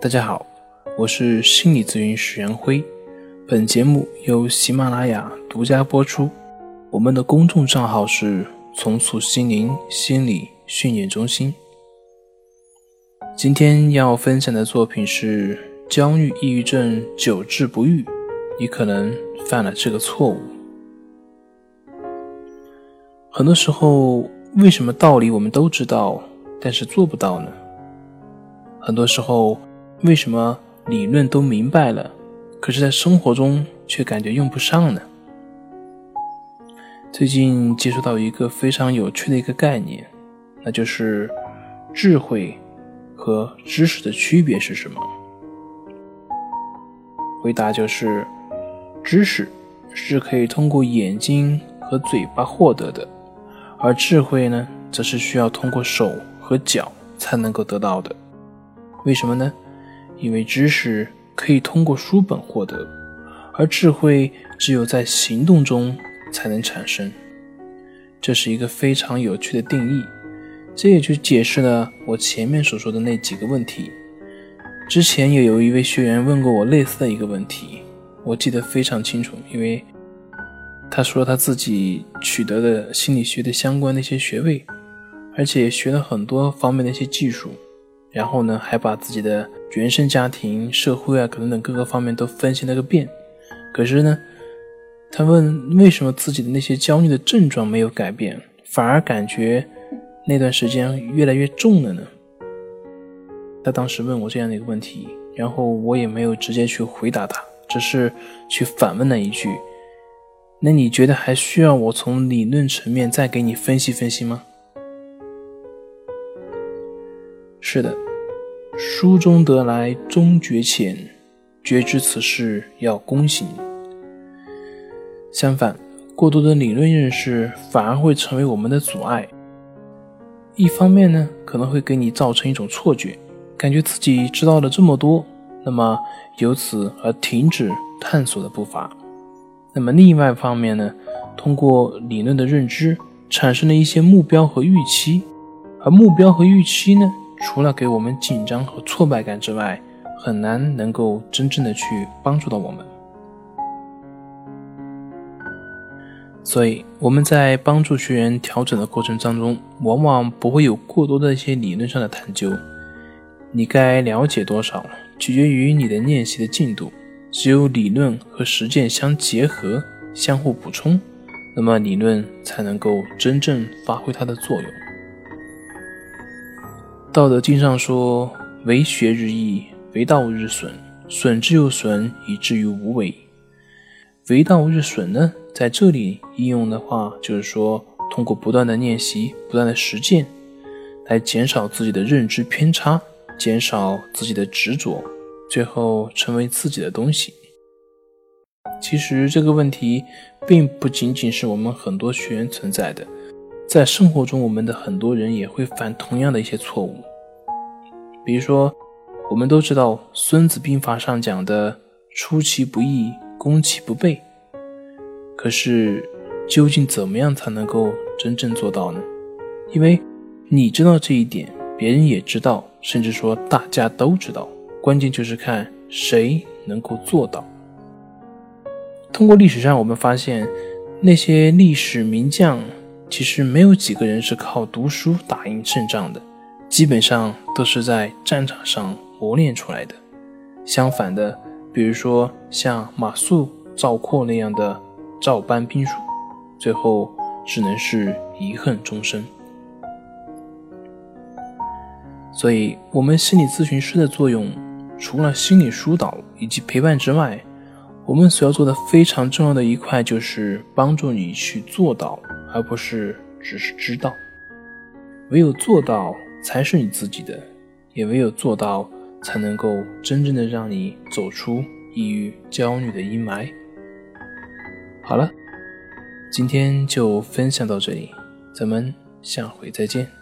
大家好，我是心理咨询师杨辉。本节目由喜马拉雅独家播出。我们的公众账号是“重塑心灵心理训练中心”。今天要分享的作品是：焦虑抑郁症久治不愈，你可能犯了这个错误。很多时候，为什么道理我们都知道，但是做不到呢？很多时候。为什么理论都明白了，可是，在生活中却感觉用不上呢？最近接触到一个非常有趣的一个概念，那就是智慧和知识的区别是什么？回答就是：知识是可以通过眼睛和嘴巴获得的，而智慧呢，则是需要通过手和脚才能够得到的。为什么呢？因为知识可以通过书本获得，而智慧只有在行动中才能产生。这是一个非常有趣的定义，这也就解释了我前面所说的那几个问题。之前也有一位学员问过我类似的一个问题，我记得非常清楚，因为他说他自己取得了心理学的相关的一些学位，而且学了很多方面的一些技术。然后呢，还把自己的原生家庭、社会啊，等等各个方面都分析了个遍。可是呢，他问为什么自己的那些焦虑的症状没有改变，反而感觉那段时间越来越重了呢？他当时问我这样的一个问题，然后我也没有直接去回答他，只是去反问了一句：“那你觉得还需要我从理论层面再给你分析分析吗？”是的，书中得来终觉浅，觉知此事要躬行。相反，过多的理论认识反而会成为我们的阻碍。一方面呢，可能会给你造成一种错觉，感觉自己知道了这么多，那么由此而停止探索的步伐。那么另外一方面呢，通过理论的认知，产生了一些目标和预期，而目标和预期呢？除了给我们紧张和挫败感之外，很难能够真正的去帮助到我们。所以我们在帮助学员调整的过程当中，往往不会有过多的一些理论上的探究。你该了解多少，取决于你的练习的进度。只有理论和实践相结合、相互补充，那么理论才能够真正发挥它的作用。道德经上说：“为学日益，为道日损，损之又损，以至于无为。”为道日损呢，在这里应用的话，就是说，通过不断的练习、不断的实践，来减少自己的认知偏差，减少自己的执着，最后成为自己的东西。其实这个问题，并不仅仅是我们很多学员存在的。在生活中，我们的很多人也会犯同样的一些错误。比如说，我们都知道《孙子兵法》上讲的“出其不意，攻其不备”，可是究竟怎么样才能够真正做到呢？因为你知道这一点，别人也知道，甚至说大家都知道，关键就是看谁能够做到。通过历史上，我们发现那些历史名将。其实没有几个人是靠读书打赢胜仗的，基本上都是在战场上磨练出来的。相反的，比如说像马谡、赵括那样的照搬兵书，最后只能是遗恨终生。所以，我们心理咨询师的作用，除了心理疏导以及陪伴之外，我们所要做的非常重要的一块，就是帮助你去做到。而不是只是知道，唯有做到才是你自己的，也唯有做到才能够真正的让你走出抑郁、焦虑的阴霾。好了，今天就分享到这里，咱们下回再见。